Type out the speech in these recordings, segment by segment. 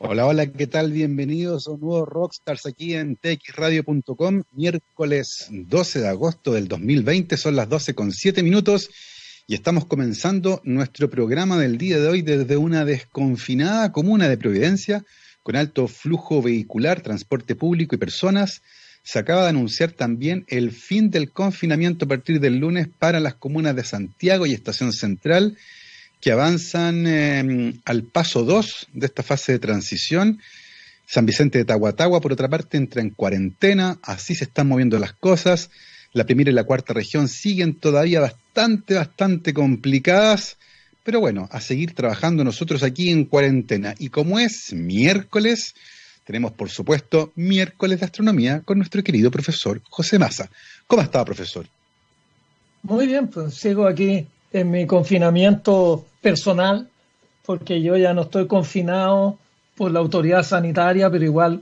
Hola, hola, ¿qué tal? Bienvenidos a un nuevo Rockstars aquí en txradio.com, miércoles 12 de agosto del 2020, son las 12 con 7 minutos y estamos comenzando nuestro programa del día de hoy desde una desconfinada comuna de Providencia con alto flujo vehicular, transporte público y personas. Se acaba de anunciar también el fin del confinamiento a partir del lunes para las comunas de Santiago y Estación Central que avanzan eh, al paso 2 de esta fase de transición. San Vicente de Tahuatagua, por otra parte, entra en cuarentena, así se están moviendo las cosas. La primera y la cuarta región siguen todavía bastante, bastante complicadas, pero bueno, a seguir trabajando nosotros aquí en cuarentena. Y como es miércoles, tenemos por supuesto miércoles de astronomía con nuestro querido profesor José Maza. ¿Cómo está, profesor? Muy bien, pues sigo aquí en mi confinamiento personal, porque yo ya no estoy confinado por la autoridad sanitaria, pero igual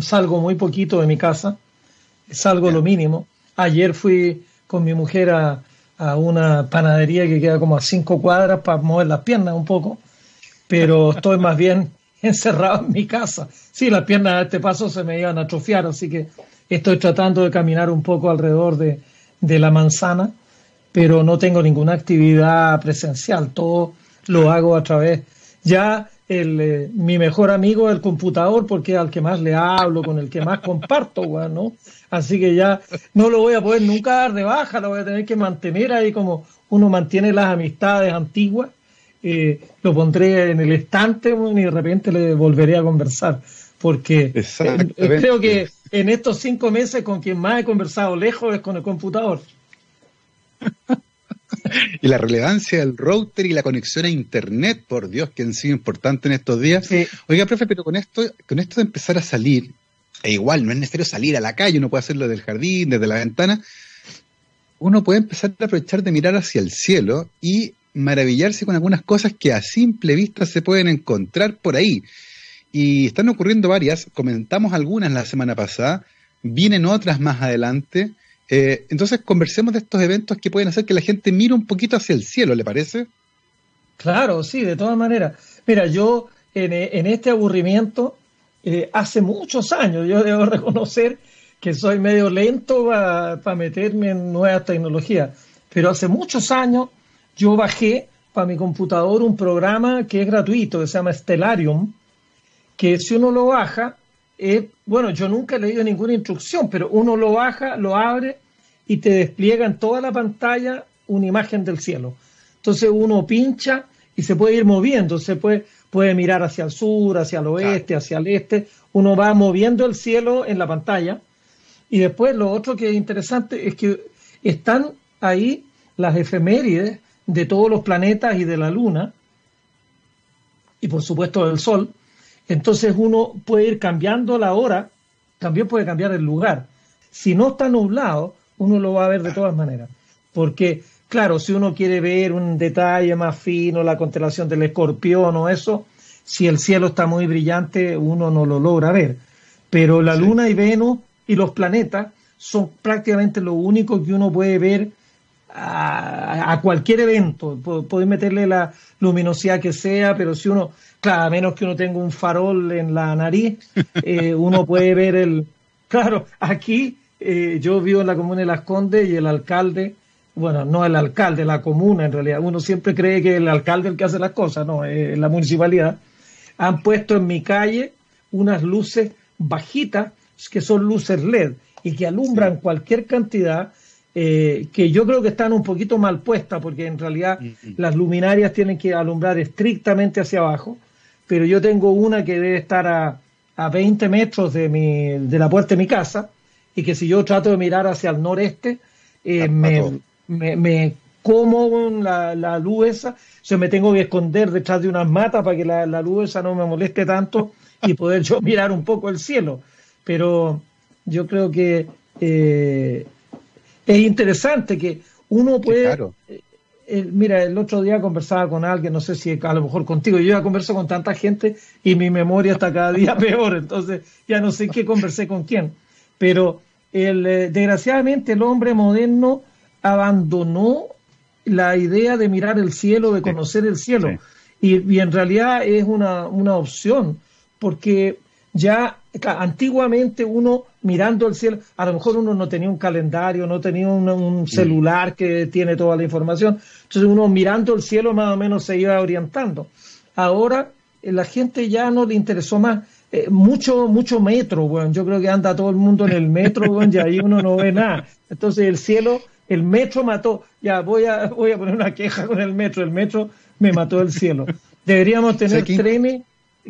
salgo muy poquito de mi casa, salgo lo mínimo. Ayer fui con mi mujer a, a, una panadería que queda como a cinco cuadras para mover las piernas un poco, pero estoy más bien encerrado en mi casa. Sí, las piernas a este paso se me iban a atrofiar, así que estoy tratando de caminar un poco alrededor de, de la manzana pero no tengo ninguna actividad presencial, todo lo hago a través. Ya el, eh, mi mejor amigo es el computador porque es al que más le hablo, con el que más comparto, ¿no? Así que ya no lo voy a poder nunca dar de baja, lo voy a tener que mantener ahí como uno mantiene las amistades antiguas. Eh, lo pondré en el estante y de repente le volveré a conversar, porque eh, creo que en estos cinco meses con quien más he conversado lejos es con el computador y la relevancia del router y la conexión a internet, por Dios, que han sido importante en estos días. Oiga, profe, pero con esto, con esto de empezar a salir, e igual no es necesario salir a la calle, uno puede hacerlo del jardín, desde la ventana, uno puede empezar a aprovechar de mirar hacia el cielo y maravillarse con algunas cosas que a simple vista se pueden encontrar por ahí. Y están ocurriendo varias, comentamos algunas la semana pasada, vienen otras más adelante, eh, entonces conversemos de estos eventos que pueden hacer que la gente mire un poquito hacia el cielo, ¿le parece? Claro, sí, de todas maneras. Mira, yo en, este aburrimiento, eh, hace muchos años, yo debo reconocer que soy medio lento para meterme en nuevas tecnologías, pero hace muchos años yo bajé para mi computador un programa que es gratuito, que se llama Stellarium, que si uno lo baja, bueno, yo nunca he leído ninguna instrucción, pero uno lo baja, lo abre y te despliega en toda la pantalla una imagen del cielo. Entonces uno pincha y se puede ir moviendo, se puede, puede mirar hacia el sur, hacia el oeste, hacia el este, uno va moviendo el cielo en la pantalla. Y después lo otro que es interesante es que están ahí las efemérides de todos los planetas y de la luna, y por supuesto del Sol, entonces uno puede ir cambiando la hora, también puede cambiar el lugar. Si no está nublado, uno lo va a ver de todas maneras. Porque, claro, si uno quiere ver un detalle más fino, la constelación del escorpión o eso, si el cielo está muy brillante, uno no lo logra ver. Pero la luna y Venus y los planetas son prácticamente lo único que uno puede ver a, cualquier evento. Puede meterle la luminosidad que sea, pero si uno, claro, a menos que uno tenga un farol en la nariz, eh, uno puede ver el... Claro, aquí eh, yo vivo en la comuna de Las Condes y el alcalde, bueno, no el alcalde, la comuna en realidad, uno siempre cree que el alcalde es el que hace las cosas, no, es la municipalidad, han puesto en mi calle unas luces bajitas que son luces LED y que alumbran cualquier cantidad eh, que yo creo que están un poquito mal puestas, porque en realidad mm, mm. las luminarias tienen que alumbrar estrictamente hacia abajo, pero yo tengo una que debe estar a, a 20 metros de, mi, de la puerta de mi casa, y que si yo trato de mirar hacia el noreste, eh, me, me, como la, la, luz esa, o me tengo que esconder detrás de unas matas para que la, la luz esa no me moleste tanto y poder yo mirar un poco el cielo. Pero yo creo que eh, es interesante que uno puede... Eh, mira, el otro día conversaba con alguien, no sé si a lo mejor contigo, yo ya converso con tanta gente y mi memoria está cada día peor, entonces ya no sé qué conversé con quién. Pero el, eh, desgraciadamente el hombre moderno abandonó la idea de mirar el cielo, de conocer el cielo. Y, y, en realidad es una, una opción, porque ya antiguamente uno mirando el cielo, a lo mejor uno no tenía un calendario, no tenía un, celular que tiene toda la información, entonces uno mirando el cielo más o menos se iba orientando. Ahora eh, la gente ya no le interesó más. Eh, mucho, mucho metro, bueno, yo creo que anda todo el mundo en el metro, bueno, y ahí uno no ve nada. Entonces el cielo, el metro mató, ya voy a, voy a poner una queja con el metro, el metro me mató el cielo. Deberíamos tener trenes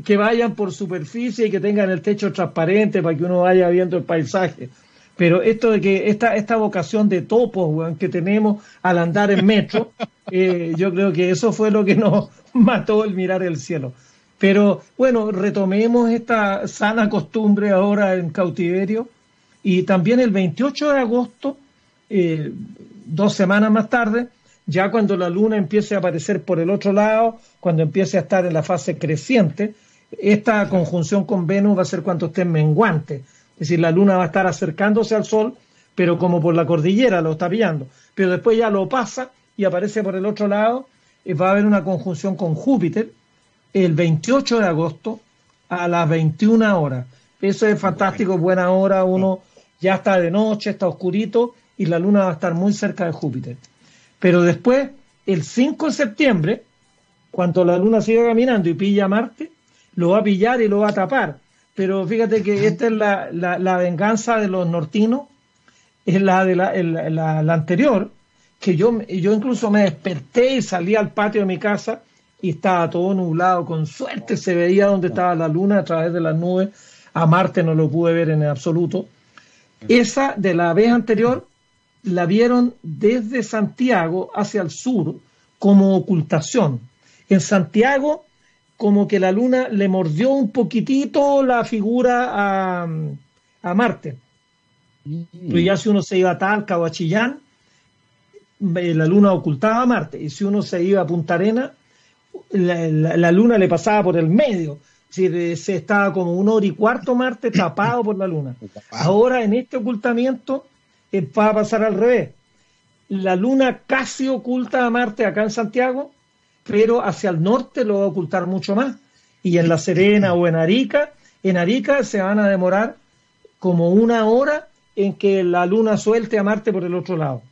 que vayan por superficie y que tengan el techo transparente para que uno vaya viendo el paisaje. Pero esto de que esta, esta vocación de topos que tenemos al andar en metro, eh, yo creo que eso fue lo que nos mató el mirar el cielo. Pero bueno, retomemos esta sana costumbre ahora en cautiverio. Y también el 28 de agosto, eh, dos semanas más tarde, ya cuando la luna empiece a aparecer por el otro lado, cuando empiece a estar en la fase creciente, esta conjunción con Venus va a ser cuando esté menguante. Es decir, la luna va a estar acercándose al Sol, pero como por la cordillera lo está pillando. Pero después ya lo pasa y aparece por el otro lado, y va a haber una conjunción con Júpiter el 28 de agosto a las 21 horas. Eso es fantástico, buena hora, uno ya está de noche, está oscurito y la luna va a estar muy cerca de Júpiter. Pero después, el 5 de septiembre, cuando la luna siga caminando y pilla a Marte, lo va a pillar y lo va a tapar. Pero fíjate que esta es la, venganza de los nortinos, es la de la, anterior, que yo, yo incluso me desperté y salí al patio de mi casa y estaba todo nublado, con suerte se veía donde estaba la luna a través de las nubes, a Marte no lo pude ver en absoluto. Esa de la vez anterior la vieron desde Santiago hacia el sur como ocultación. En Santiago, como que la luna le mordió un poquitito la figura a, a Marte. Mm. Pero ya si uno se iba a Talca o a Chillán, eh, la luna ocultaba a Marte. Y si uno se iba a Punta Arena, la, luna le pasaba por el medio. Se, se estaba como un hora y cuarto Marte tapado por la luna. Ahora en este ocultamiento eh, va a pasar al revés. La luna casi oculta a Marte acá en Santiago, pero hacia el norte lo va a ocultar mucho más. Y en La Serena o en Arica, en Arica se van a demorar como una hora en que la luna suelte a Marte por el otro lado.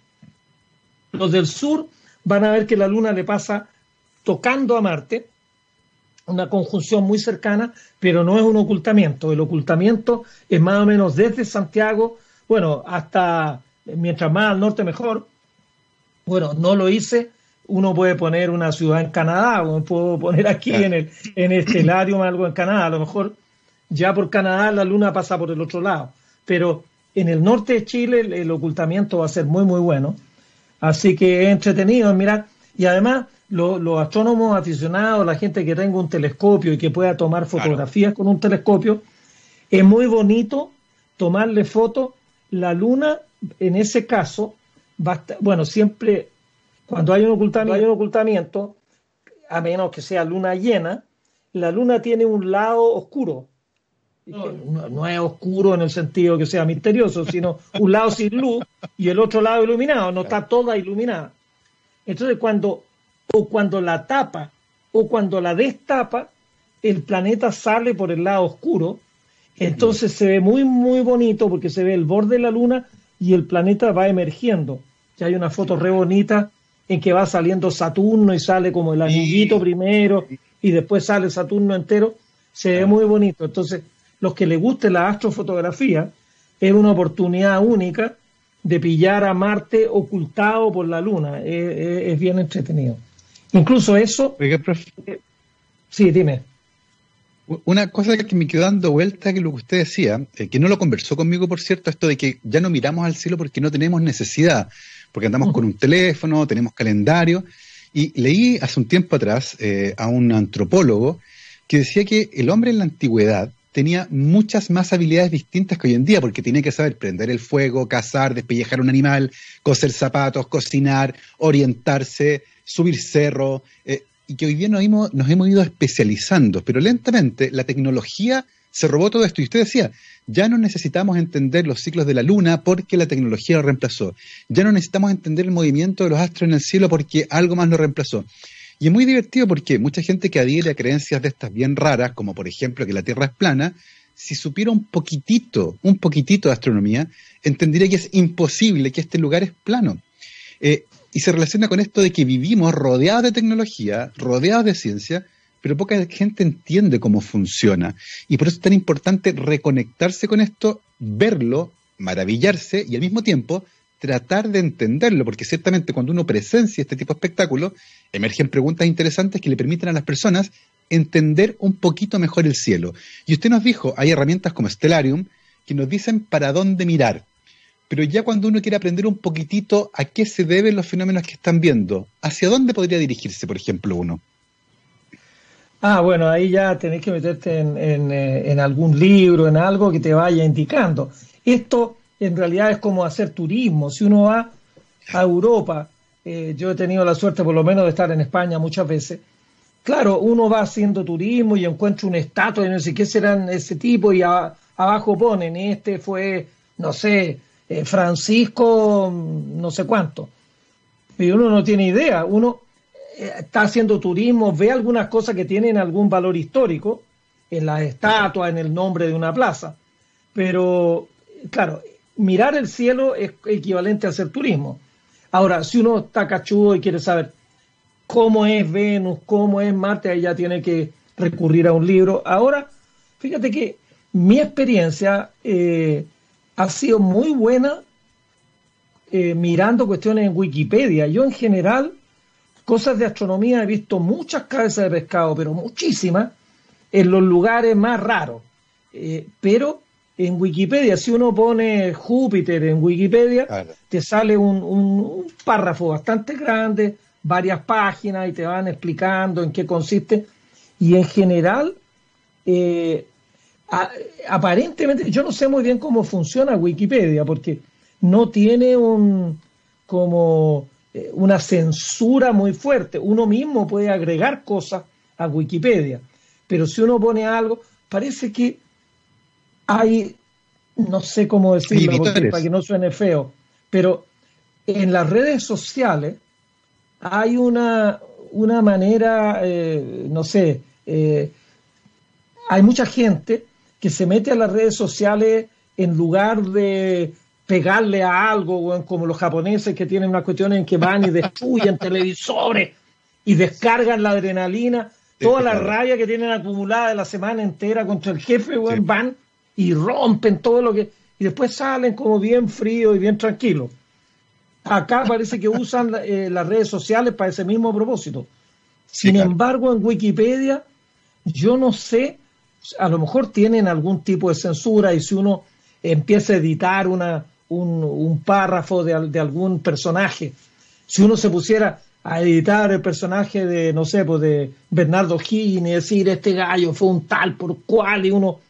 Los del sur van a ver que la luna le pasa tocando a Marte, una conjunción muy cercana, pero no es un ocultamiento. El ocultamiento es más o menos desde Santiago bueno, hasta mientras más al norte mejor. Bueno, no lo hice. Uno puede poner una ciudad en Canadá, o puedo poner aquí en el, en el algo en Canadá. A lo mejor ya por Canadá la luna pasa por el otro lado. Pero en el norte de Chile el, ocultamiento va a ser muy, muy bueno. Así que es entretenido mirar. Y además, los astrónomos aficionados, la gente que tenga un telescopio y que pueda tomar fotografías con un telescopio, es muy bonito tomarle fotos la luna, en ese caso, bueno, siempre cuando hay un ocultamiento, hay un ocultamiento, a menos que sea luna llena, la luna tiene un lado oscuro. No, es oscuro en el sentido que sea misterioso, sino un lado sin luz y el otro lado iluminado, no está toda iluminada. Entonces, cuando, o cuando la tapa o cuando la destapa, el planeta sale por el lado oscuro entonces se ve muy, muy bonito porque se ve el borde de la luna y el planeta va emergiendo. Ya hay una foto re bonita en que va saliendo Saturno y sale como el anillito primero y después sale Saturno entero. Se ve muy bonito. Entonces, los que les guste la astrofotografía, es una oportunidad única de pillar a Marte ocultado por la luna. Es, bien entretenido. Incluso eso. Eh, sí, dime. Una cosa que me quedó dando vuelta que lo que usted decía, eh, que no lo conversó conmigo, por cierto, esto de que ya no miramos al cielo porque no tenemos necesidad, porque andamos con un teléfono, tenemos calendario. Y leí hace un tiempo atrás eh, a un antropólogo que decía que el hombre en la antigüedad tenía muchas más habilidades distintas que hoy en día, porque tenía que saber prender el fuego, cazar, despellejar un animal, coser zapatos, cocinar, orientarse, subir cerro, eh, y que hoy día nos hemos, nos hemos ido especializando, pero lentamente la tecnología se robó todo esto. Y usted decía, ya no necesitamos entender los ciclos de la luna porque la tecnología lo reemplazó. Ya no necesitamos entender el movimiento de los astros en el cielo porque algo más lo reemplazó. Y es muy divertido porque mucha gente que adhiere a creencias de estas bien raras, como por ejemplo que la Tierra es plana, si supiera un poquitito, un poquitito de astronomía, entendería que es imposible que este lugar es plano. Eh, y se relaciona con esto de que vivimos rodeados de tecnología, rodeados de ciencia, pero poca gente entiende cómo funciona. Y por eso es tan importante reconectarse con esto, verlo, maravillarse y al mismo tiempo tratar de entenderlo, porque ciertamente cuando uno presencia este tipo de espectáculo, emergen preguntas interesantes que le permiten a las personas entender un poquito mejor el cielo. Y usted nos dijo, hay herramientas como Stellarium que nos dicen para dónde mirar. Pero ya cuando uno quiere aprender un poquitito a qué se deben los fenómenos que están viendo, ¿hacia dónde podría dirigirse, por ejemplo, uno? Ah, bueno, ahí ya tenés que meterte en, eh, en, algún libro, en algo que te vaya indicando. Esto en realidad es como hacer turismo. Si uno va a Europa, eh, yo he tenido la suerte por lo menos de estar en España muchas veces, claro, uno va haciendo turismo y encuentra un estatua y no sé qué serán ese tipo y abajo ponen, este fue, no sé, eh, Francisco, no sé cuánto. Y uno no tiene idea, uno está haciendo turismo, ve algunas cosas que tienen algún valor histórico, en las estatuas, en el nombre de una plaza. Pero, claro, mirar el cielo es equivalente a hacer turismo. Ahora, si uno está cachudo y quiere saber cómo es Venus, cómo es Marte, ahí ya tiene que recurrir a un libro. Ahora, fíjate que mi experiencia eh, ha sido muy buena eh, mirando cuestiones en Wikipedia. Yo en general cosas de astronomía he visto muchas cabezas de pescado, pero muchísimas, en los lugares más raros. Eh, pero en Wikipedia, si uno pone Júpiter en Wikipedia, te sale un, párrafo bastante grande, varias páginas y te van explicando en qué consiste. Y en general, eh, aparentemente, yo no sé muy bien cómo funciona Wikipedia, porque no tiene un como eh, una censura muy fuerte. Uno mismo puede agregar cosas a Wikipedia, pero si uno pone algo, parece que hay, no sé cómo decirlo para que no suene feo, pero en las redes sociales hay una, una manera, eh, no sé, eh, hay mucha gente que se mete a las redes sociales en lugar de pegarle a algo, como los japoneses que tienen una cuestión en que van y destruyen televisores y descargan la adrenalina, toda la rabia que tienen acumulada de la semana entera contra el jefe, van y rompen todo lo que... Y después salen como bien fríos y bien tranquilos. Acá parece que usan eh, las redes sociales para ese mismo propósito. Sin embargo, en Wikipedia, yo no sé, a lo mejor tienen algún tipo de censura y si uno empieza a editar una, un, párrafo de, de, algún personaje. Si uno se pusiera a editar el personaje de, no sé, pues de Bernardo Higgins y decir este gallo fue un tal por cual y uno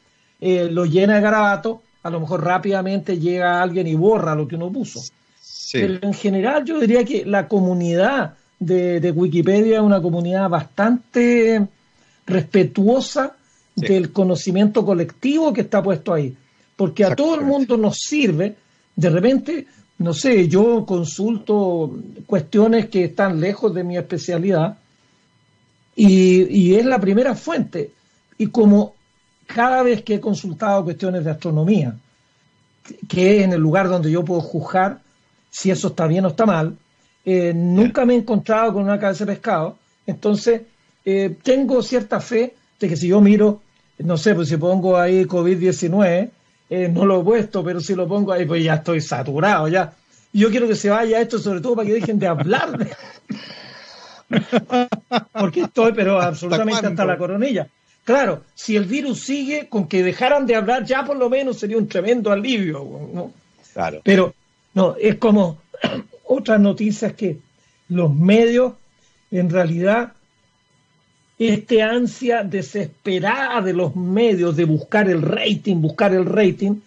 eh, lo llena de garabato, a lo mejor rápidamente llega alguien y borra lo que uno puso. Pero en general yo diría que la comunidad de, de Wikipedia es una comunidad bastante respetuosa del conocimiento colectivo que está puesto ahí, porque a todo el mundo nos sirve de repente, no sé, yo consulto cuestiones que están lejos de mi especialidad y, es la primera fuente. Y como cada vez que he consultado cuestiones de astronomía, que es en el lugar donde yo puedo juzgar si eso está bien o está mal, eh, nunca me he encontrado con una cabeza de pescado. Entonces, eh, tengo cierta fe de que si yo miro, no sé, pues si pongo ahí COVID-19, eh, no lo he puesto, pero si lo pongo ahí, pues ya estoy saturado ya. yo quiero que se vaya esto, sobre todo para que dejen de hablar. Porque estoy, pero absolutamente hasta, la coronilla. Claro, si el virus sigue, con que dejaran de hablar, ya por lo menos sería un tremendo alivio. Claro. Pero no, es como otras noticias que los medios en realidad este ansia desesperada de los medios de buscar el rating, buscar el rating.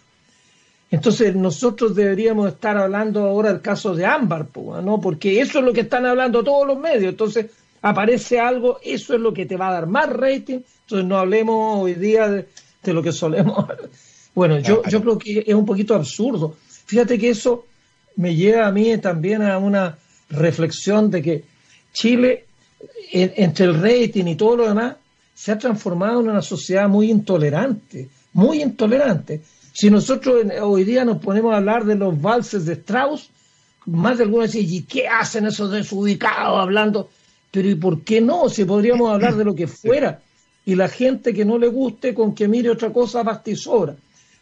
Entonces nosotros deberíamos estar hablando ahora del caso de Ámbar, ¿no? Porque eso es lo que están hablando todos los medios. Entonces aparece algo, eso es lo que te va a dar más rating. Entonces no hablemos hoy día de, lo que solemos. Bueno, yo, yo creo que es un poquito absurdo. Fíjate que eso me lleva a mí también a una reflexión de que Chile entre el rating y todo lo demás, se ha transformado en una sociedad muy intolerante, muy intolerante. Si nosotros hoy día nos ponemos a hablar de los valses de Strauss, más de algunos dicen, ¿y qué hacen esos desubicados hablando? Pero ¿y por qué no? Si podríamos hablar de lo que fuera. Y la gente que no le guste con que mire otra cosa bastizora.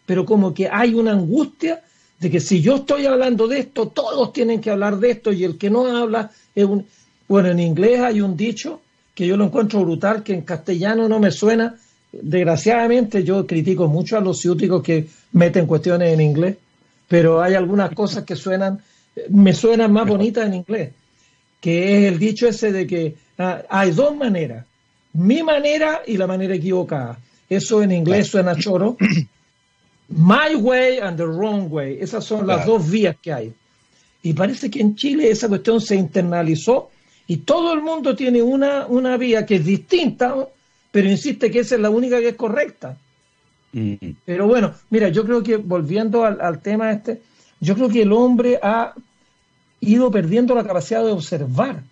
Pero como que hay una angustia de que si yo estoy hablando de esto, todos tienen que hablar de esto y el que no habla es un... Bueno, en inglés hay un dicho que yo lo encuentro brutal, que en castellano no me suena. Desgraciadamente yo critico mucho a los ciúticos que meten cuestiones en inglés, pero hay algunas cosas que suenan, me suenan más bonitas en inglés, que es el dicho ese de que ah, hay dos maneras, mi manera y la manera equivocada. Eso en inglés suena choro. My way and the wrong way. Esas son las dos vías que hay. Y parece que en Chile esa cuestión se internalizó y todo el mundo tiene una, una vía que es distinta, pero insiste que esa es la única que es correcta. Mm. Pero bueno, mira, yo creo que volviendo al, tema este, yo creo que el hombre ha ido perdiendo la capacidad de observar,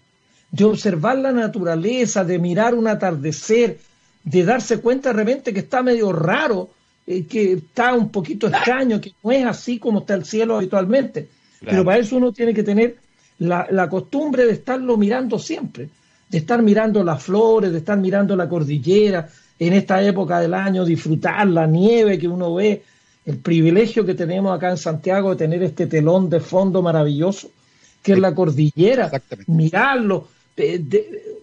de observar la naturaleza, de mirar un atardecer, de darse cuenta de repente que está medio raro, eh, que está un poquito extraño, que no es así como está el cielo habitualmente. Pero para eso uno tiene que tener la, costumbre de estarlo mirando siempre, de estar mirando las flores, de estar mirando la cordillera, en esta época del año, disfrutar la nieve que uno ve, el privilegio que tenemos acá en Santiago de tener este telón de fondo maravilloso, que es la cordillera, mirarlo,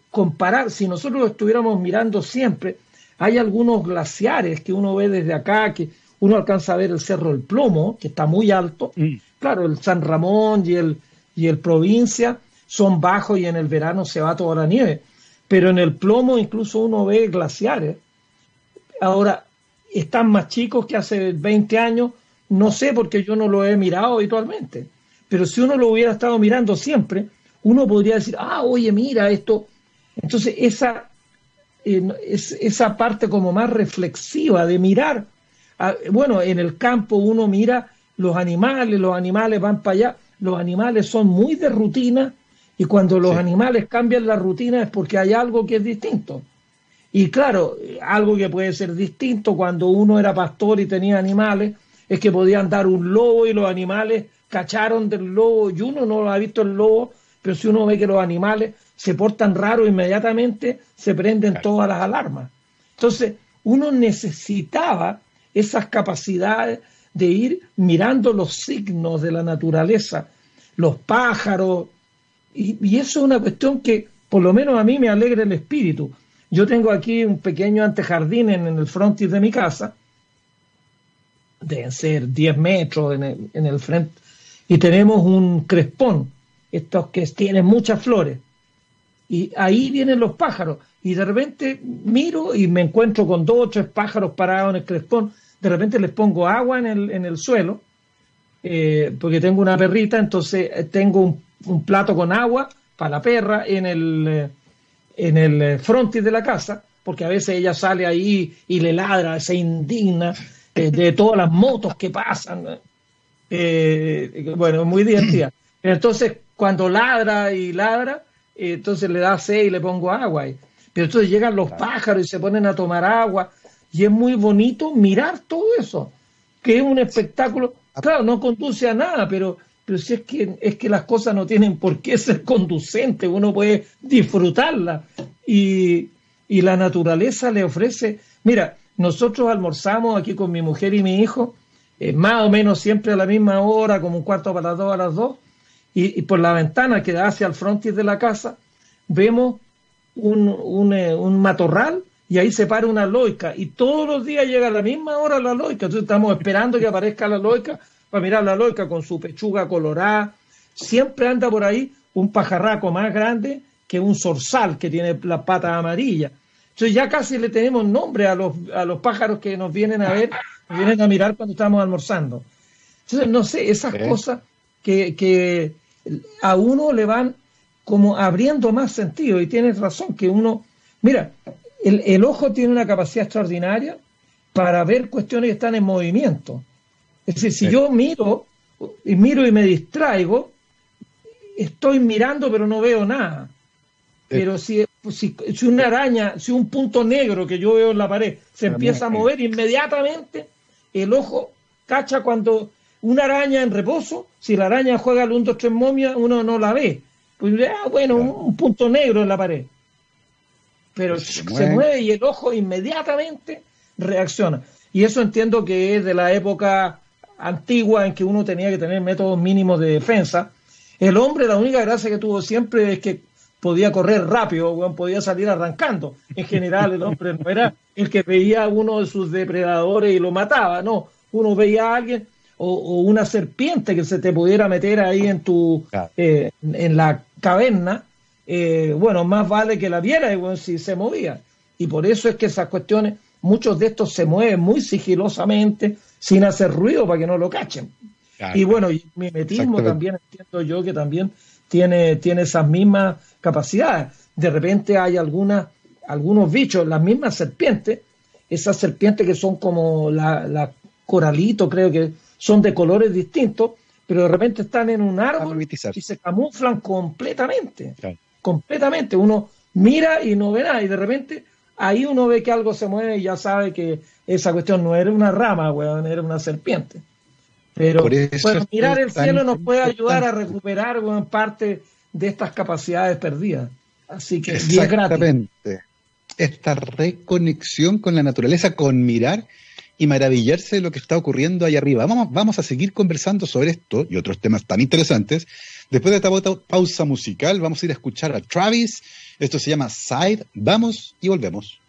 comparar, si nosotros lo estuviéramos mirando siempre, hay algunos glaciares que uno ve desde acá, que uno alcanza a ver el Cerro del Plomo, que está muy alto, mm. claro, el San Ramón y el, y el provincia son bajos y en el verano se va toda la nieve. Pero en el plomo incluso uno ve glaciares. Ahora, están más chicos que hace 20 años, no sé porque yo no lo he mirado habitualmente. Pero si uno lo hubiera estado mirando siempre, uno podría decir, ah, oye, mira esto. Entonces, esa, esa parte como más reflexiva de mirar. Ah, bueno, en el campo uno mira los animales, los animales van para allá los animales son muy de rutina y cuando los animales cambian la rutina es porque hay algo que es distinto. Y claro, algo que puede ser distinto cuando uno era pastor y tenía animales es que podían dar un lobo y los animales cacharon del lobo y uno no lo ha visto el lobo, pero si uno ve que los animales se portan raro inmediatamente se prenden todas las alarmas. Entonces, uno necesitaba esas capacidades de ir mirando los signos de la naturaleza, los pájaros, y, eso es una cuestión que por lo menos a mí me alegra el espíritu. Yo tengo aquí un pequeño antejardín en, el frontis de mi casa, deben ser 10 metros en el, en el frente, y tenemos un crespón, estos que tienen muchas flores, y ahí vienen los pájaros, y de repente miro y me encuentro con dos o tres pájaros parados en el crespón, de repente les pongo agua en el, en el suelo, eh, porque tengo una perrita, entonces eh, tengo un, plato con agua para la perra en el, eh, en el frontis de la casa, porque a veces ella sale ahí y le ladra, se indigna de todas las motos que pasan. bueno, muy divertida. Entonces, cuando ladra y ladra, entonces le da sed y le pongo agua. Pero entonces llegan los pájaros y se ponen a tomar agua y es muy bonito mirar todo eso, que es un espectáculo. Claro, no conduce a nada, pero, pero si es que, es que las cosas no tienen por qué ser conducentes, uno puede disfrutarla. Y, la naturaleza le ofrece. Mira, nosotros almorzamos aquí con mi mujer y mi hijo, eh, más o menos siempre a la misma hora, como un cuarto para las dos a las dos, y, por la ventana que da hacia el frontis de la casa, vemos un, un, eh, un matorral y ahí se para una loica y todos los días llega a la misma hora la loica. Entonces estamos esperando que aparezca la loica para mirar la loica con su pechuga colorada. Siempre anda por ahí un pajarraco más grande que un zorzal que tiene las patas amarillas. Entonces ya casi le tenemos nombre a los, a los pájaros que nos vienen a ver, nos vienen a mirar cuando estamos almorzando. Entonces, no sé, esas cosas que, que a uno le van como abriendo más sentido y tienes razón que uno, mira, el, ojo tiene una capacidad extraordinaria para ver cuestiones que están en movimiento. Es decir, si yo miro y miro y me distraigo, estoy mirando pero no veo nada. Pero si, si, si, una araña, si un punto negro que yo veo en la pared se empieza a mover, inmediatamente el ojo cacha cuando una araña en reposo, si la araña juega al 1, 2, 3 momia, uno no la ve. Pues, ah, bueno, un, punto negro en la pared. Pero se mueve. y el ojo inmediatamente reacciona. Y eso entiendo que es de la época antigua en que uno tenía que tener métodos mínimos de defensa. El hombre, la única gracia que tuvo siempre es que podía correr rápido, podía salir arrancando. En general, el hombre no era el que veía a uno de sus depredadores y lo mataba, no. Uno veía a alguien o, una serpiente que se te pudiera meter ahí en tu eh, en la caverna, eh, bueno, más vale que la viera si se movía. Y por eso es que esas cuestiones, muchos de estos se mueven muy sigilosamente, sin hacer ruido para que no lo cachen. Y bueno, y mimetismo también entiendo yo que también tiene, tiene esas mismas capacidades. De repente hay algunas, algunos bichos, las mismas serpientes, esas serpientes que son como la, la coralito, creo que son de colores distintos, pero de repente están en un árbol y se camuflan completamente. Completamente. Uno mira y no ve nada, y de repente ahí uno ve que algo se mueve y ya sabe que esa cuestión no era una rama, weón, era una serpiente. Pero mirar el cielo nos puede ayudar a recuperar parte de estas capacidades perdidas. Así que Exactamente. Esta reconexión con la naturaleza, con mirar y maravillarse de lo que está ocurriendo ahí arriba. Vamos, vamos a seguir conversando sobre esto y otros temas tan interesantes. Después de esta pausa musical, vamos a ir a escuchar a Travis. Esto se llama Side. Vamos y volvemos.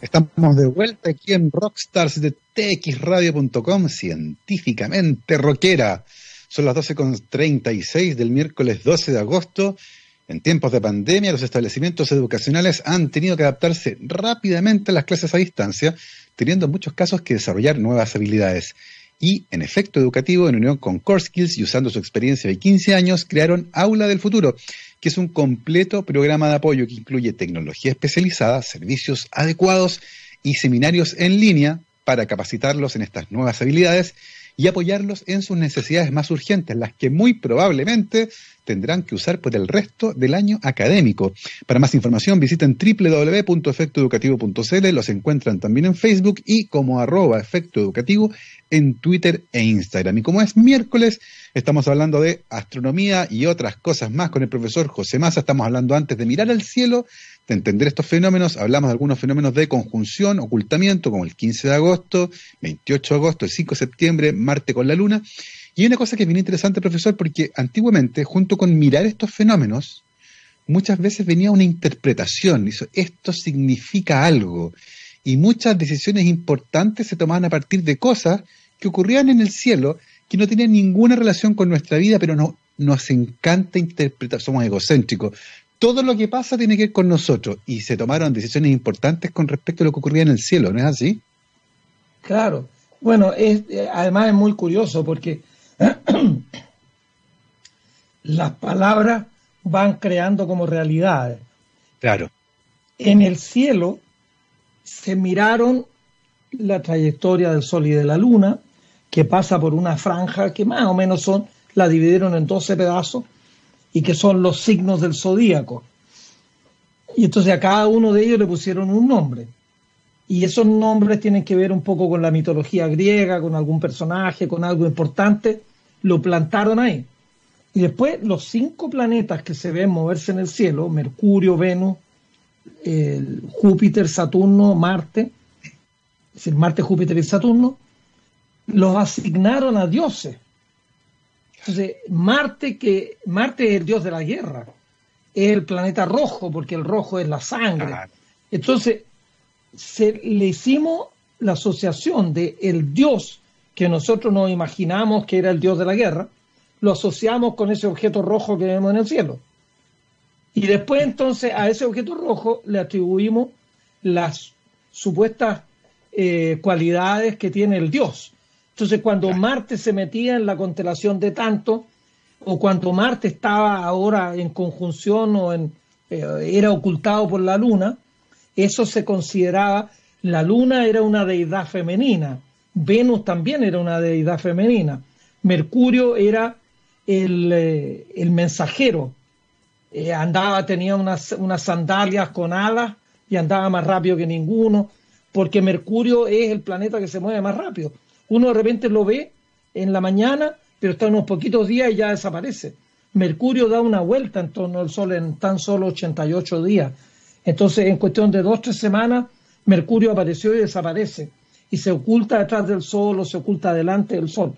Estamos de vuelta aquí en Rockstars de txradio.com, científicamente rockera. Son las 12.36 del miércoles 12 de agosto. En tiempos de pandemia, los establecimientos educacionales han tenido que adaptarse rápidamente a las clases a distancia, teniendo en muchos casos que desarrollar nuevas habilidades. Y, en efecto educativo, en unión con Core Skills y usando su experiencia de 15 años, crearon Aula del Futuro, que es un completo programa de apoyo que incluye tecnología especializada, servicios adecuados y seminarios en línea para capacitarlos en estas nuevas habilidades y apoyarlos en sus necesidades más urgentes, las que muy probablemente tendrán que usar por el resto del año académico. Para más información visiten www.efectoeducativo.cl, los encuentran también en Facebook y como arroba efecto educativo en Twitter e Instagram. Y como es miércoles, estamos hablando de astronomía y otras cosas más con el profesor José Massa. Estamos hablando antes de mirar al cielo, de entender estos fenómenos. Hablamos de algunos fenómenos de conjunción, ocultamiento, como el 15 de agosto, 28 de agosto, el 5 de septiembre, Marte con la Luna. Y una cosa que es bien interesante, profesor, porque antiguamente, junto con mirar estos fenómenos, muchas veces venía una interpretación. Esto significa algo. Y muchas decisiones importantes se tomaban a partir de cosas que ocurrían en el cielo que no tenían ninguna relación con nuestra vida, pero no, nos encanta interpretar, somos egocéntricos. Todo lo que pasa tiene que ver con nosotros y se tomaron decisiones importantes con respecto a lo que ocurría en el cielo, ¿no es así? Claro. Bueno, eh, además es muy curioso porque las palabras van creando como realidades. Claro. En el cielo se miraron la trayectoria del Sol y de la Luna, que pasa por una franja que más o menos son, la dividieron en 12 pedazos, y que son los signos del zodíaco. Y entonces a cada uno de ellos le pusieron un nombre. Y esos nombres tienen que ver un poco con la mitología griega, con algún personaje, con algo importante. Lo plantaron ahí. Y después los cinco planetas que se ven moverse en el cielo, Mercurio, Venus, Júpiter, Saturno, Marte, es decir, Marte, Júpiter y Saturno, los asignaron a dioses. Entonces, Marte, que Marte es el dios de la guerra, es el planeta rojo, porque el rojo es la sangre. Entonces, se, le hicimos la asociación de el dios que nosotros nos imaginamos que era el dios de la guerra, lo asociamos con ese objeto rojo que vemos en el cielo. Y después entonces a ese objeto rojo le atribuimos las supuestas eh, cualidades que tiene el dios. Entonces cuando Marte se metía en la constelación de tanto, o cuando Marte estaba ahora en conjunción o en, eh, era ocultado por la Luna, eso se consideraba, la Luna era una deidad femenina, Venus también era una deidad femenina, Mercurio era el, eh, el mensajero, eh, andaba, tenía unas, unas sandalias con alas y andaba más rápido que ninguno, porque Mercurio es el planeta que se mueve más rápido. Uno de repente lo ve en la mañana, pero está unos poquitos días y ya desaparece. Mercurio da una vuelta en torno al Sol en tan solo 88 días. Entonces, en cuestión de dos tres semanas, Mercurio apareció y desaparece. Y se oculta detrás del Sol o se oculta delante del Sol.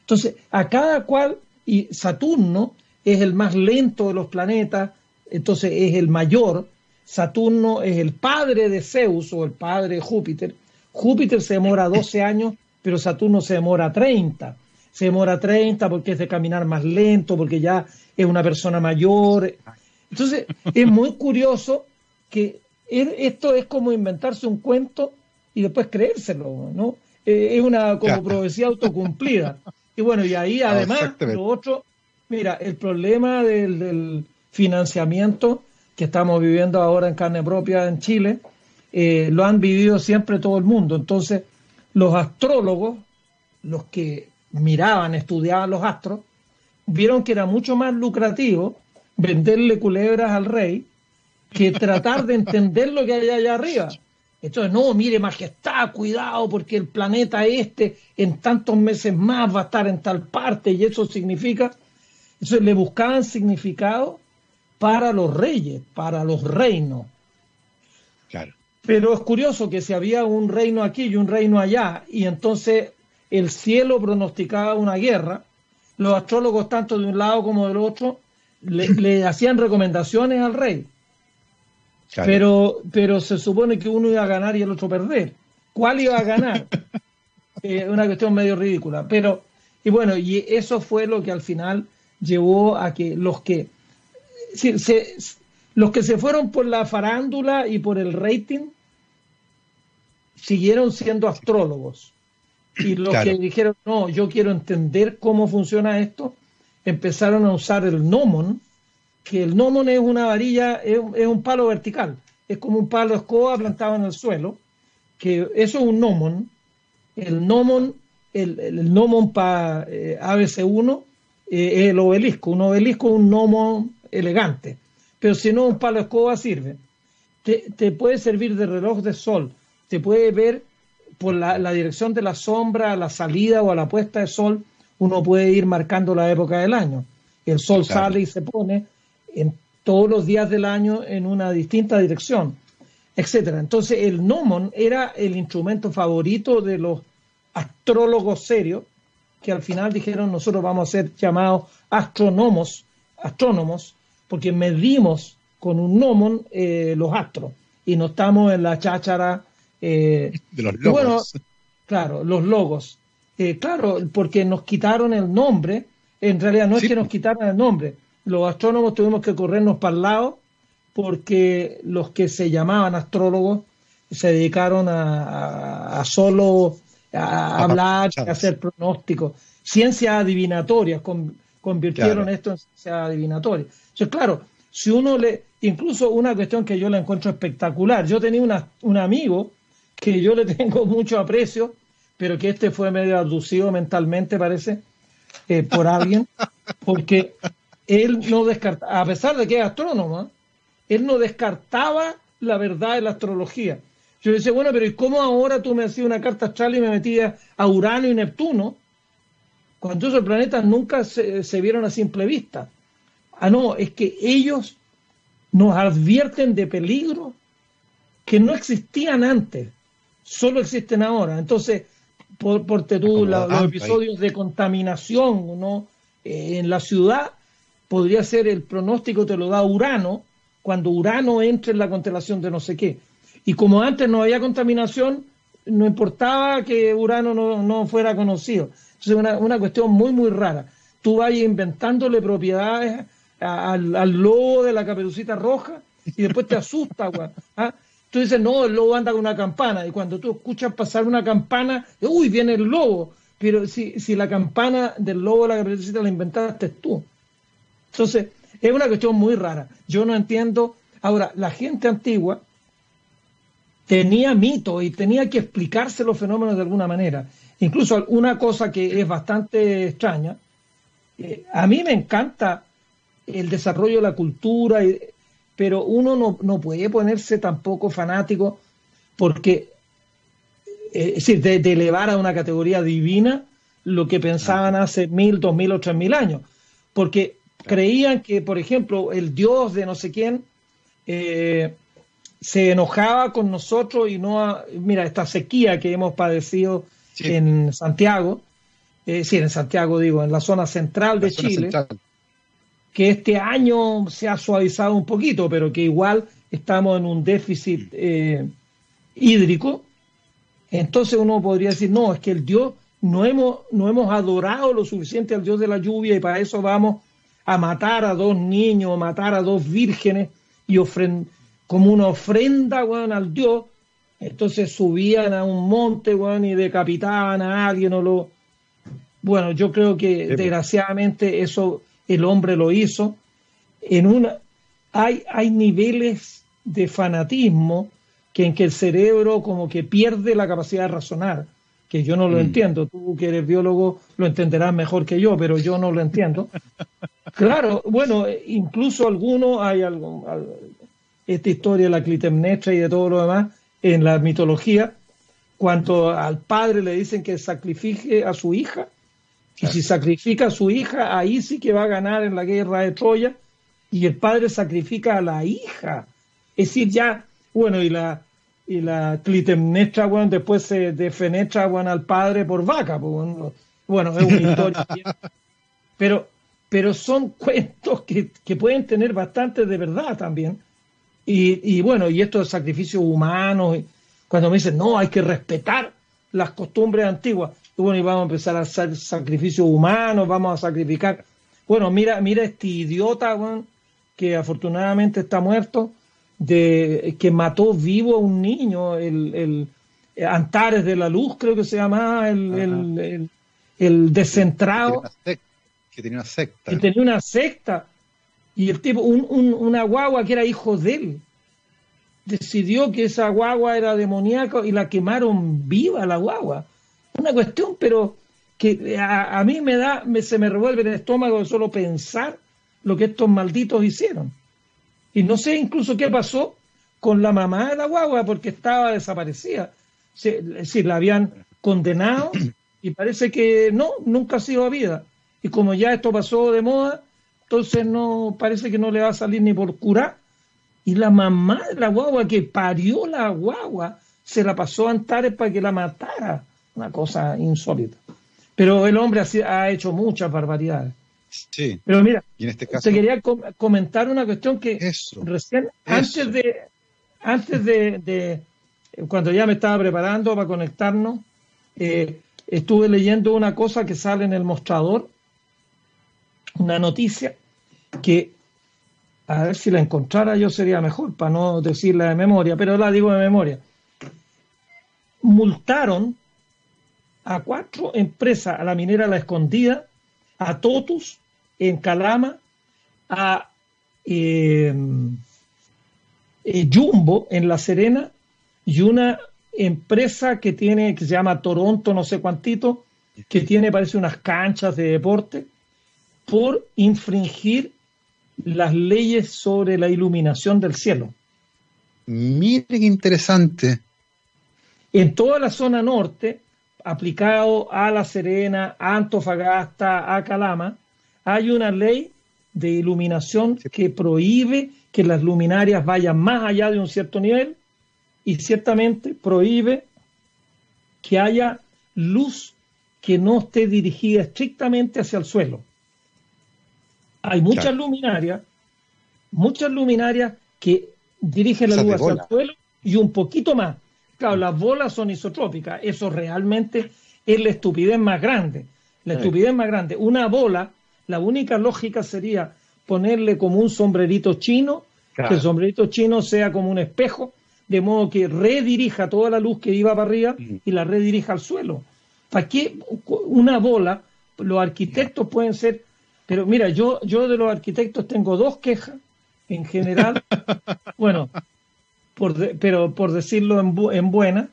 Entonces, a cada cual, y Saturno es el más lento de los planetas, entonces es el mayor. Saturno es el padre de Zeus o el padre de Júpiter. Júpiter se demora 12 años, pero Saturno se demora 30. Se demora 30 porque es de caminar más lento, porque ya es una persona mayor. Entonces, es muy curioso que esto es como inventarse un cuento y después creérselo, ¿no? Eh, es una como profecía autocumplida. Y bueno, y ahí además, lo otro, Mira, el problema del, financiamiento que estamos viviendo ahora en carne propia en Chile, eh, lo han vivido siempre todo el mundo. Entonces, los astrólogos, los que miraban, estudiaban los astros, vieron que era mucho más lucrativo venderle culebras al rey que tratar de entender lo que hay allá arriba. Entonces, no, mire, majestad, cuidado, porque el planeta este en tantos meses más va a estar en tal parte y eso significa entonces le buscaban significado para los reyes, para los reinos. Claro. Pero es curioso que si había un reino aquí y un reino allá, y entonces el cielo pronosticaba una guerra, los astrólogos, tanto de un lado como del otro, le, hacían recomendaciones al rey. Pero, pero se supone que uno iba a ganar y el otro perder. ¿Cuál iba a ganar? Es una cuestión medio ridícula. Pero, y bueno, y eso fue lo que al final llevó a que los que se, los que se fueron por la farándula y por el rating siguieron siendo astrólogos. Y los que dijeron, no, yo quiero entender cómo funciona esto, empezaron a usar el gnomon, que el gnomon es una varilla, es, un palo vertical, es como un palo de escoba plantado en el suelo, que eso es un gnomon. El gnomon, el, el gnomon para eh, ABC1 eh, el obelisco. Un obelisco es un gnomo elegante, pero si no, un palo de escoba sirve. Te, puede servir de reloj de sol, te puede ver por la, dirección de la sombra, a la salida o a la puesta de sol, uno puede ir marcando la época del año. El sol sale y se pone en todos los días del año en una distinta dirección, etcétera. Entonces el gnomon era el instrumento favorito de los astrólogos serios que al final dijeron nosotros vamos a ser llamados astrónomos, astrónomos, porque medimos con un gnomon eh, los astros y no estamos en la cháchara eh, de los logos. Bueno, claro, los logos. Eh, claro, porque nos quitaron el nombre, en realidad no es que nos quitaron el nombre, los astrónomos tuvimos que corrernos para el lado porque los que se llamaban astrólogos se dedicaron a solo a hablar, a hacer pronósticos. Ciencias adivinatorias, convirtieron esto en ciencia adivinatoria. Entonces, claro, si uno le, incluso una cuestión que yo la encuentro espectacular, yo tenía una, un amigo que yo le tengo mucho aprecio, pero que este fue medio abducido mentalmente, parece, eh, por alguien, porque él no descartaba, a pesar de que es astrónomo, ¿eh? él no descartaba la verdad de la astrología. Yo decía, bueno, pero ¿y cómo ahora tú me hacías una carta astral y me metías a Urano y Neptuno? Cuando esos planetas nunca se, se vieron a simple vista. Ah, no, es que ellos nos advierten de peligro que no existían antes, solo existen ahora. Entonces, por, por tú, los episodios de contaminación ¿no? Eh, en la ciudad, podría ser el pronóstico te lo da Urano, cuando Urano entra en la constelación de no sé qué. Y como antes no había contaminación, no importaba que Urano no, fuera conocido. Entonces, una, una cuestión muy, muy rara. Tú vas inventándole propiedades al, al, lobo de la caperucita roja y después te asusta, ¿ah? Tú dices, no, el lobo anda con una campana. Y cuando tú escuchas pasar una campana, uy, viene el lobo. Pero si, si la campana del lobo de la caperucita la inventaste tú. Entonces, es una cuestión muy rara. Yo no entiendo. Ahora, la gente antigua tenía mito y tenía que explicarse los fenómenos de alguna manera. Incluso una cosa que es bastante extraña, eh, a mí me encanta el desarrollo de la cultura, pero uno no, no puede ponerse tampoco fanático porque, eh, es decir, de, elevar a una categoría divina lo que pensaban hace mil, dos mil o tres mil años, porque creían que, por ejemplo, el dios de no sé quién eh, se enojaba con nosotros y no, mira, esta sequía que hemos padecido en Santiago, eh, sí, en Santiago digo, en la zona central de Chile, que este año se ha suavizado un poquito, pero que igual estamos en un déficit eh, hídrico. Entonces uno podría decir, no, es que el Dios, no hemos, no hemos adorado lo suficiente al Dios de la lluvia y para eso vamos a matar a dos niños, matar a dos vírgenes y como una ofrenda, bueno, al Dios. Entonces subían a un monte, bueno, y decapitaban a alguien o lo... Bueno, yo creo que pues. desgraciadamente eso el hombre lo hizo. En una, hay, hay niveles de fanatismo que en que el cerebro como que pierde la capacidad de razonar, que yo no lo mm. entiendo. Tú que eres biólogo lo entenderás mejor que yo, pero yo no lo entiendo. claro, bueno, incluso algunos hay algo, esta historia de la Clitemnestra y de todo lo demás en la mitología, cuando al padre le dicen que sacrifique a su hija, y si sacrifica a su hija, ahí sí que va a ganar en la guerra de Troya, y el padre sacrifica a la hija. Es decir, ya, bueno, y la, y la Clitemnestra, bueno, después se defenetra, bueno, al padre por vaca, pues, bueno, es una historia. pero, pero son cuentos que, que pueden tener bastante de verdad también y, bueno, y esto de sacrificios humanos, cuando me dicen, no, hay que respetar las costumbres antiguas, y bueno, y vamos a empezar a hacer sacrificios humanos, vamos a sacrificar. Bueno, mira, mira este idiota, que afortunadamente está muerto, de, que mató vivo a un niño, el, el Antares de la Luz, creo que se llamaba, el, el, el, descentrado. Que tenía una secta. Que tenía una secta. Y el tipo, un, un, una guagua que era hijo de él, decidió que esa guagua era demoníaca y la quemaron viva la guagua. Una cuestión, pero que a, mí me da, me, se me revuelve el estómago de solo pensar lo que estos malditos hicieron. Y no sé incluso qué pasó con la mamá de la guagua porque estaba desaparecida. es decir, la habían condenado y parece que no, nunca ha sido a vida. Y como ya esto pasó de moda, entonces no parece que no le va a salir ni por curar. Y la mamá de la guagua que parió la guagua se la pasó a Antares para que la matara. Una cosa insólita. Pero el hombre ha, hecho muchas barbaridades. Sí. Pero mira, ¿Y en este caso? te quería comentar una cuestión que recién, antes de, antes de, cuando ya me estaba preparando para conectarnos, eh, estuve leyendo una cosa que sale en el mostrador, una noticia que a ver si la encontrara yo sería mejor, para no decirla de memoria, pero la digo de memoria. Multaron a cuatro empresas, a la minera La Escondida, a Totus en Calama, a eh, eh, Jumbo en La Serena y una empresa que tiene, que se llama Toronto, no sé cuántito, que tiene, parece, unas canchas de deporte, por infringir las leyes sobre la iluminación del cielo. Mire qué interesante. En toda la zona norte, aplicado a La Serena, a Antofagasta, a Calama, hay una ley de iluminación que prohíbe que las luminarias vayan más allá de un cierto nivel y ciertamente prohíbe que haya luz que no esté dirigida estrictamente hacia el suelo. Hay muchas luminarias, muchas luminarias que dirigen la luz hacia el suelo y un poquito más. Claro, las bolas son isotrópicas, eso realmente es la estupidez más grande. La estupidez más grande. Una bola, la única lógica sería ponerle como un sombrerito chino, que el sombrerito chino sea como un espejo, de modo que redirija toda la luz que iba para arriba y la redirija al suelo. ¿Para qué una bola? Los arquitectos pueden ser pero mira, yo, yo de los arquitectos tengo dos quejas en general. bueno, por pero por decirlo en, en, buena,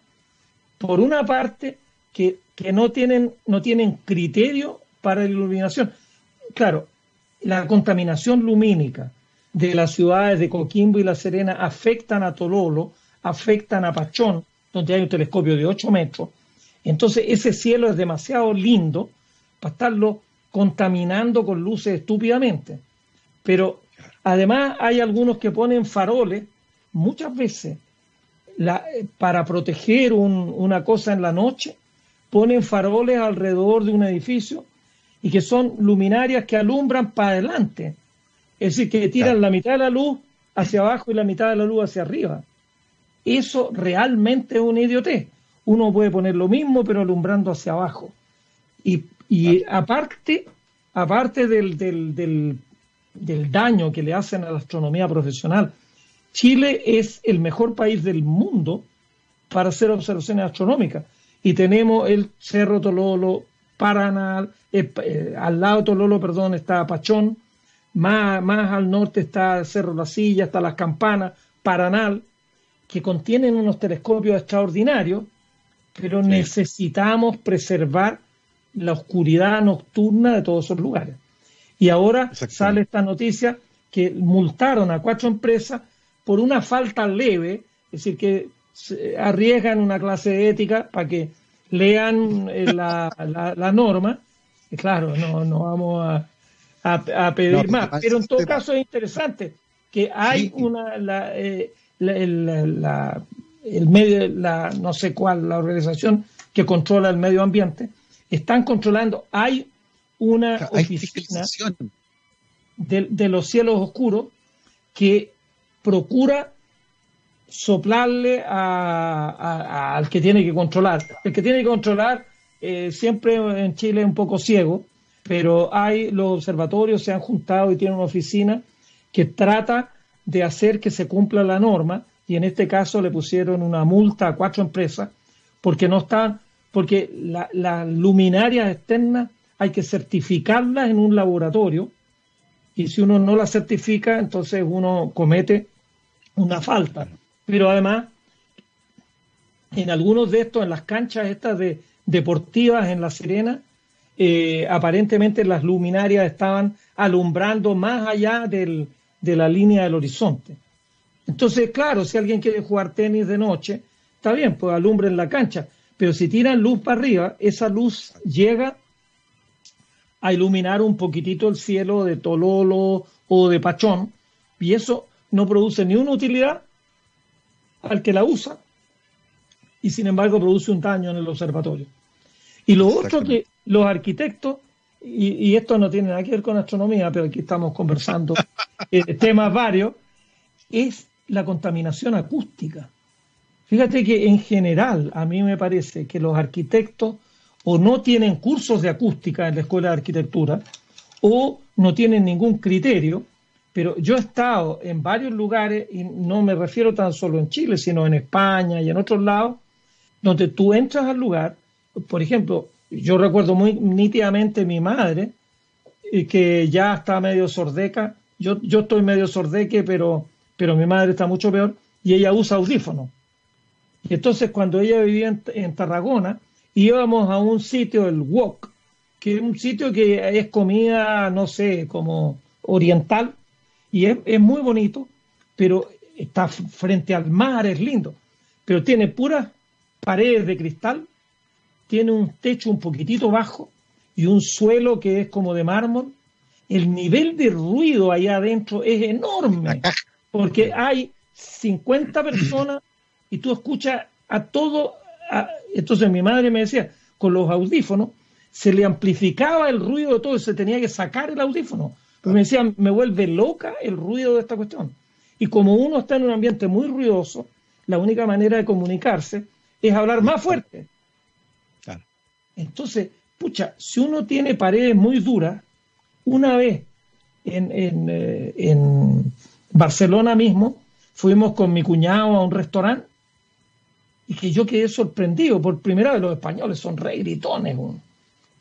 por una parte, que, que no, tienen, no tienen criterio para la iluminación. Claro, la contaminación lumínica de las ciudades de Coquimbo y La Serena afectan a Tololo, afectan a Pachón, donde hay un telescopio de 8 metros. Entonces ese cielo es demasiado lindo para estarlo contaminando con luces estúpidamente. Pero además hay algunos que ponen faroles muchas veces para proteger una cosa en la noche, ponen faroles alrededor de un edificio y que son luminarias que alumbran para adelante. Es decir, que tiran la mitad de la luz hacia abajo y la mitad de la luz hacia arriba. Eso realmente es un idiotez. Uno puede poner lo mismo, pero alumbrando hacia abajo. Y, aparte, aparte del, del, del, daño que le hacen a la astronomía profesional, Chile es el mejor país del mundo para hacer observaciones astronómicas. Y tenemos el Cerro Tololo, Paranal, eh, eh, al lado de Tololo, perdón, está Pachón, más, más al norte está Cerro La Silla, está Las Campanas, Paranal, que contienen unos telescopios extraordinarios, pero necesitamos preservar la oscuridad nocturna de todos esos lugares. Y ahora sale esta noticia que multaron a cuatro empresas por una falta leve, es decir, que arriesgan una clase de ética para que lean eh, la, la, norma. Y claro, no, no vamos a, a, pedir más. Pero en todo caso es interesante que hay una, la, eh, la, el medio, la, no sé cuál, la organización que controla el medio ambiente, están controlando, hay una oficina de, de, los cielos oscuros que procura soplarle al que tiene que controlar. El que tiene que controlar eh, siempre en Chile es un poco ciego, pero hay los observatorios se han juntado y tienen una oficina que trata de hacer que se cumpla la norma y en este caso le pusieron una multa a cuatro empresas porque no están, porque las luminarias externas hay que certificarlas en un laboratorio y si uno no las certifica entonces uno comete una falta. Pero además, en algunos de estos, en las canchas estas de, deportivas en La Serena, eh, aparentemente las luminarias estaban alumbrando más allá del, de la línea del horizonte. Entonces, claro, si alguien quiere jugar tenis de noche, está bien, pues alumbre en la cancha, pero si tiran luz para arriba, esa luz llega a iluminar un poquitito el cielo de Tololo o de Pachón, y eso no produce ni una utilidad al que la usa, y sin embargo produce un daño en el observatorio. Y lo otro que los arquitectos, y, esto no tiene nada que ver con astronomía, pero aquí estamos conversando eh, temas varios, es la contaminación acústica. Fíjate que en general a mí me parece que los arquitectos o no tienen cursos de acústica en la escuela de arquitectura o no tienen ningún criterio, pero yo he estado en varios lugares, y no me refiero tan solo en Chile, sino en España y en otros lados, donde tú entras al lugar, por ejemplo, yo recuerdo muy nítidamente mi madre, eh, que ya está medio sordeca, yo, yo estoy medio sordeque, pero pero mi madre está mucho peor y ella usa audífonos. Y entonces cuando ella vivía en, Tarragona, íbamos a un sitio, el Wok, que es un sitio que es comida, no sé, como oriental, y es, es muy bonito, pero está frente al mar, es lindo, pero tiene puras paredes de cristal, tiene un techo un poquitito bajo y un suelo que es como de mármol. El nivel de ruido allá adentro es enorme porque hay 50 personas y tú escuchas a todo. entonces mi madre me decía, con los audífonos se le amplificaba el ruido de todo y se tenía que sacar el audífono. Pero me decía, me vuelve loca el ruido de esta cuestión. Y como uno está en un ambiente muy ruidoso, la única manera de comunicarse es hablar más fuerte. Entonces, pucha, si uno tiene paredes muy duras, una vez en, en, eh, en Barcelona mismo, fuimos con mi cuñado a un restaurante y que yo quedé sorprendido. Por primera vez los españoles son re gritones.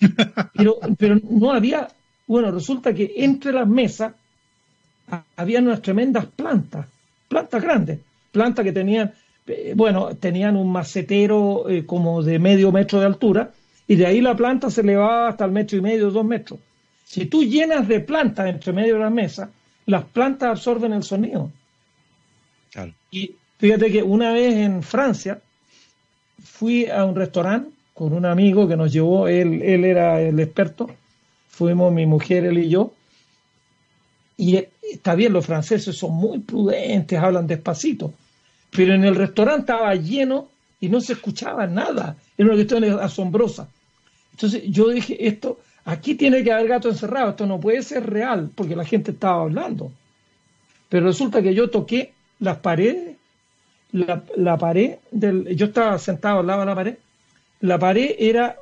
Pero, pero no había, bueno, resulta que entre las mesas había unas tremendas plantas, plantas grandes, plantas que tenían, eh, bueno, tenían un macetero eh, como de medio metro de altura y de ahí la planta se elevaba hasta el metro y medio, dos metros. Si tú llenas de plantas entre medio de la mesa, las plantas absorben el sonido. Y fíjate que una vez en Francia fui a un restaurante con un amigo que nos llevó, él, él era el experto, fuimos mi mujer, él y yo, y está bien, los franceses son muy prudentes, hablan despacito, pero en el restaurante estaba lleno y no se escuchaba nada, era una cuestión asombrosa. Entonces yo dije, esto, aquí tiene que haber gato encerrado, esto no puede ser real, porque la gente estaba hablando. Pero resulta que yo toqué las paredes, la, pared del, yo estaba sentado al lado de la pared, la pared era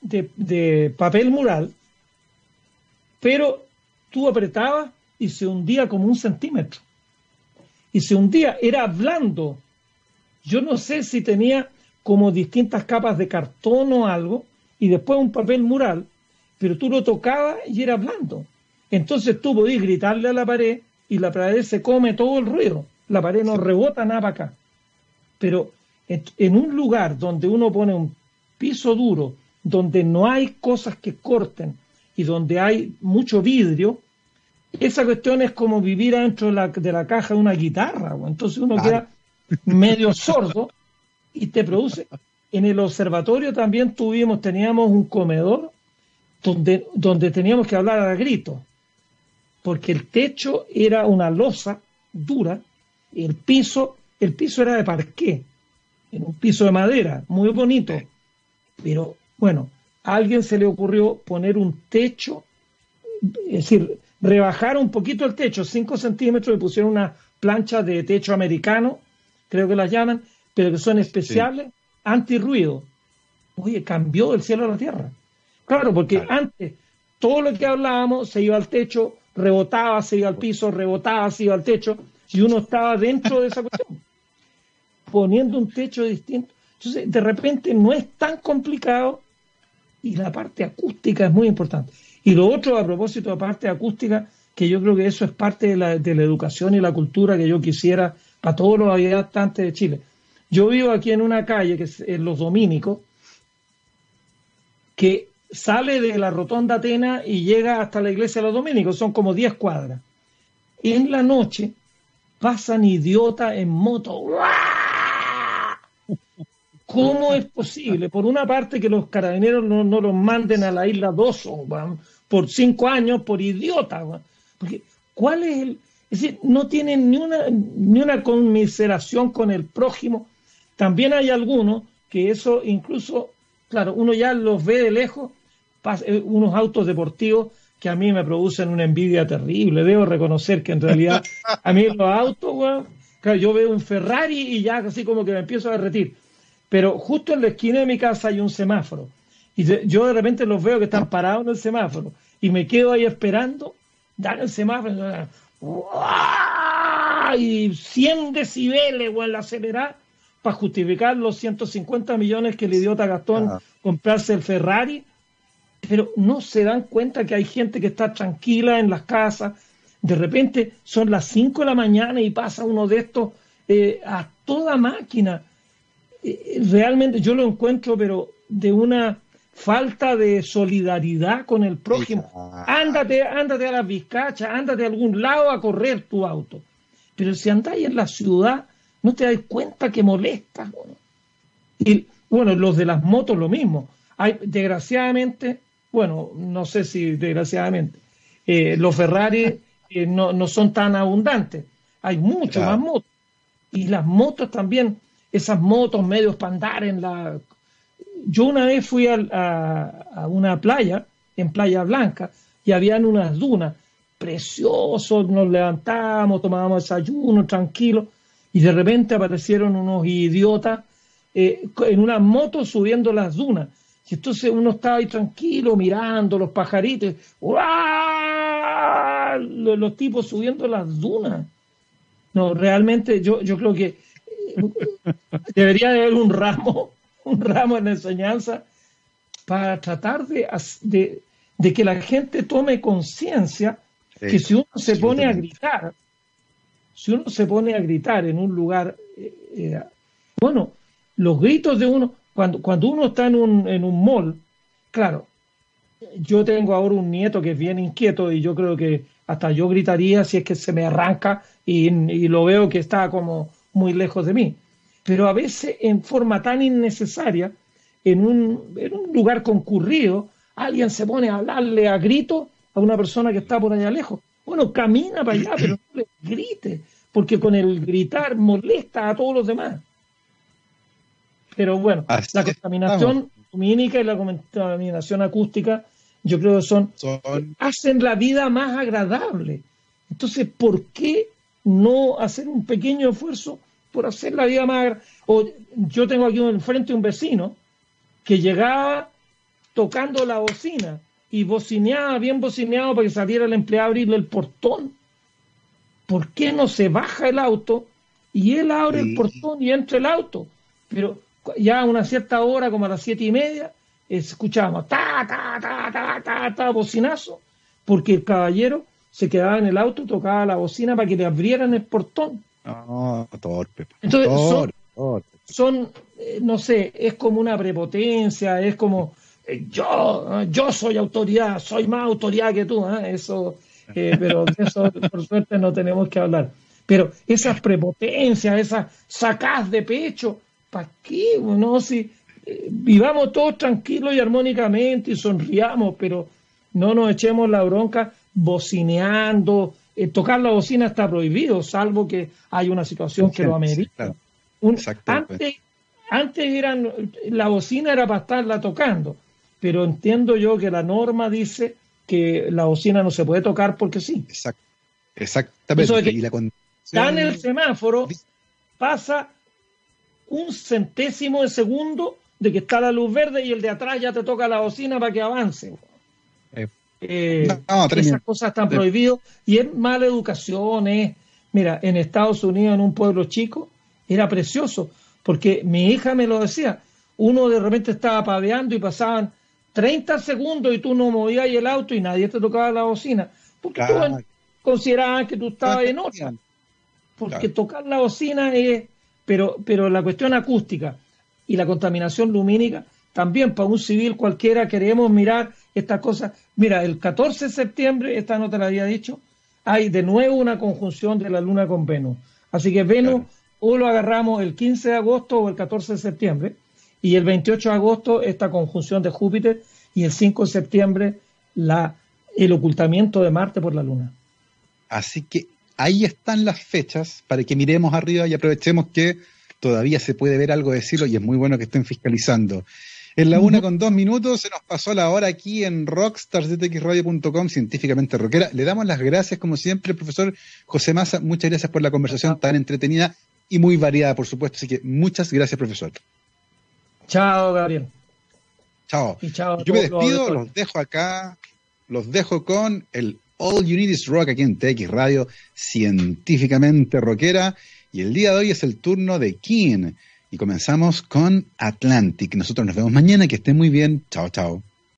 de papel mural, pero tú apretabas y se hundía como un centímetro. Y se hundía, era blando. Yo no sé si tenía como distintas capas de cartón o algo, y después un papel mural, pero tú lo tocabas y era blando. Entonces tú podías gritarle a la pared y la pared se come todo el ruido. La pared no rebota nada para acá. Pero en un lugar donde uno pone un piso duro, donde no hay cosas que corten y donde hay mucho vidrio, esa cuestión es como vivir dentro de la, de la caja de una guitarra. Entonces uno queda medio sordo y te produce. En el observatorio también tuvimos, teníamos un comedor donde, donde teníamos que hablar a grito, porque el techo era una losa dura, el piso, el piso era de parqué, en un piso de madera, muy bonito, pero bueno, a alguien se le ocurrió poner un techo, es decir, rebajar un poquito el techo, 5 centímetros, y pusieron una plancha de techo americano, creo que las llaman, pero que son especiales, anti-ruido. Oye, cambió el cielo a la tierra. Claro, porque antes todo lo que hablábamos se iba al techo, rebotaba, se iba al piso, rebotaba, se iba al techo, y uno estaba dentro de esa cuestión, poniendo un techo distinto. Entonces, de repente no es tan complicado y la parte acústica es muy importante. Y lo otro, a propósito de parte acústica, que yo creo que eso es parte de la, educación y la cultura que yo quisiera para todos los habitantes de Chile. Yo vivo aquí en una calle que es en Los Dominicos, que sale de la Rotonda Atena y llega hasta la iglesia de los Dominicos, son como 10 cuadras. En la noche pasan idiotas en moto. ¿Cómo es posible? Por una parte que los carabineros no, los manden a la isla Doso, por cinco años por idiota. Porque, ¿cuál es el...? Es decir, no tienen ni una, ni una conmiseración con el prójimo. También hay algunos que eso incluso, claro, uno ya los ve de lejos, eh, unos autos deportivos que a mí me producen una envidia terrible. Debo reconocer que en realidad a mí los autos, claro, yo veo un Ferrari y ya así como que me empiezo a derretir. Pero justo en la esquina de mi casa hay un semáforo. Y yo de repente los veo que están parados en el semáforo. Y me quedo ahí esperando, dan el semáforo y 100 decibeles o el acelerar para justificar los 150 millones que el idiota gastó en comprarse el Ferrari, pero no se dan cuenta que hay gente que está tranquila en las casas, de repente son las 5 de la mañana y pasa uno de estos eh, a toda máquina. Eh, realmente yo lo encuentro, pero de una falta de solidaridad con el prójimo. Ándate, ándate a las vizcachas, ándate a algún lado a correr tu auto. Pero si andáis en la ciudad, no te das cuenta que molesta. Y bueno, los de las motos lo mismo. Hay, desgraciadamente, bueno, no sé si desgraciadamente, eh, los Ferrari eh, no, son tan abundantes. Hay mucho más motos. Y las motos también, esas motos medios para andar en la yo una vez fui a, una playa, en Playa Blanca, y habían unas dunas preciosos, nos levantábamos, tomábamos desayuno tranquilo, y de repente aparecieron unos idiotas eh, en una moto subiendo las dunas. Y entonces uno estaba ahí tranquilo mirando los pajaritos, los, los, tipos subiendo las dunas. No, realmente yo, yo creo que eh, debería haber un ramo un ramo en enseñanza para tratar de, de, que la gente tome conciencia que si uno se pone a gritar, si uno se pone a gritar en un lugar, eh, eh, bueno, los gritos de uno, cuando, cuando uno está en un, en un mall, claro, yo tengo ahora un nieto que es bien inquieto y yo creo que hasta yo gritaría si es que se me arranca y, lo veo que está como muy lejos de mí. Pero a veces en forma tan innecesaria, en un, en un lugar concurrido, alguien se pone a hablarle a grito a una persona que está por allá lejos. Bueno, camina para allá, pero no le grite, porque con el gritar molesta a todos los demás. Pero bueno, la contaminación lumínica y la contaminación acústica, yo creo que son, hacen la vida más agradable. Entonces, ¿por qué no hacer un pequeño esfuerzo por hacer la vida más? O yo tengo aquí enfrente un vecino que llegaba tocando la bocina y bocineaba, bien bocineado para que saliera el empleado a abrirle el portón. ¿Por qué no se baja el auto y él abre el portón y entra el auto? Pero ya a una cierta hora, como a las siete y media, escuchábamos ta, ta, ta, ta, ta, ta, bocinazo, porque el caballero se quedaba en el auto tocaba la bocina para que le abrieran el portón. No, torpe. Entonces, son, son eh, no sé, es como una prepotencia, es como eh, yo, eh, yo soy autoridad, soy más autoridad que tú, eso, pero de eso por suerte no tenemos que hablar. Pero esas prepotencias, esas sacas de pecho, ¿para qué? No, si vivamos todos tranquilos y armónicamente y sonriamos, pero no nos echemos la bronca bocineando. Tocar la bocina está prohibido, salvo que hay una situación que lo amerita. antes, antes eran, la bocina era para estarla tocando, pero entiendo yo que la norma dice que la bocina no se puede tocar porque sí. Exacto. Exactamente. y la está en el semáforo, pasa un centésimo de segundo de que está la luz verde y el de atrás ya te toca la bocina para que avance. Eh, eh, esas cosas están prohibidas y es mala educación. mira, en Estados Unidos, en un pueblo chico, era precioso porque mi hija me lo decía, uno de repente estaba paveando y pasaban 30 segundos y tú no movías el auto y nadie te tocaba la bocina, porque tú consideraban que tú estabas en otra. Porque tocar la bocina es, pero, pero la cuestión acústica y la contaminación lumínica, también. Para un civil cualquiera queremos mirar estas cosas. Mira, el 14 de septiembre, esta no te la había dicho, hay de nuevo una conjunción de la luna con Venus. Así que Venus o lo agarramos el 15 de agosto o el 14 de septiembre, y el 28 de agosto esta conjunción de Júpiter, y el 5 de septiembre la, el ocultamiento de Marte por la Luna. Así que ahí están las fechas para que miremos arriba y aprovechemos que todavía se puede ver algo de cielo y es muy bueno que estén fiscalizando. En la una con dos minutos se nos pasó la hora aquí en rockstarsdtxradio.com, científicamente rockera. Le damos las gracias, como siempre, profesor José Massa. Muchas gracias por la conversación tan entretenida y muy variada, por supuesto. Así que muchas gracias, profesor. Chao, Gabriel. Chao. Yo me despido, los dejo acá, los dejo con el All You Need Is Rock aquí en TX Radio, científicamente rockera. Y el día de hoy es el turno de King. Y comenzamos con Atlantic. Nosotros nos vemos mañana. Que estén muy bien. Chao, chao.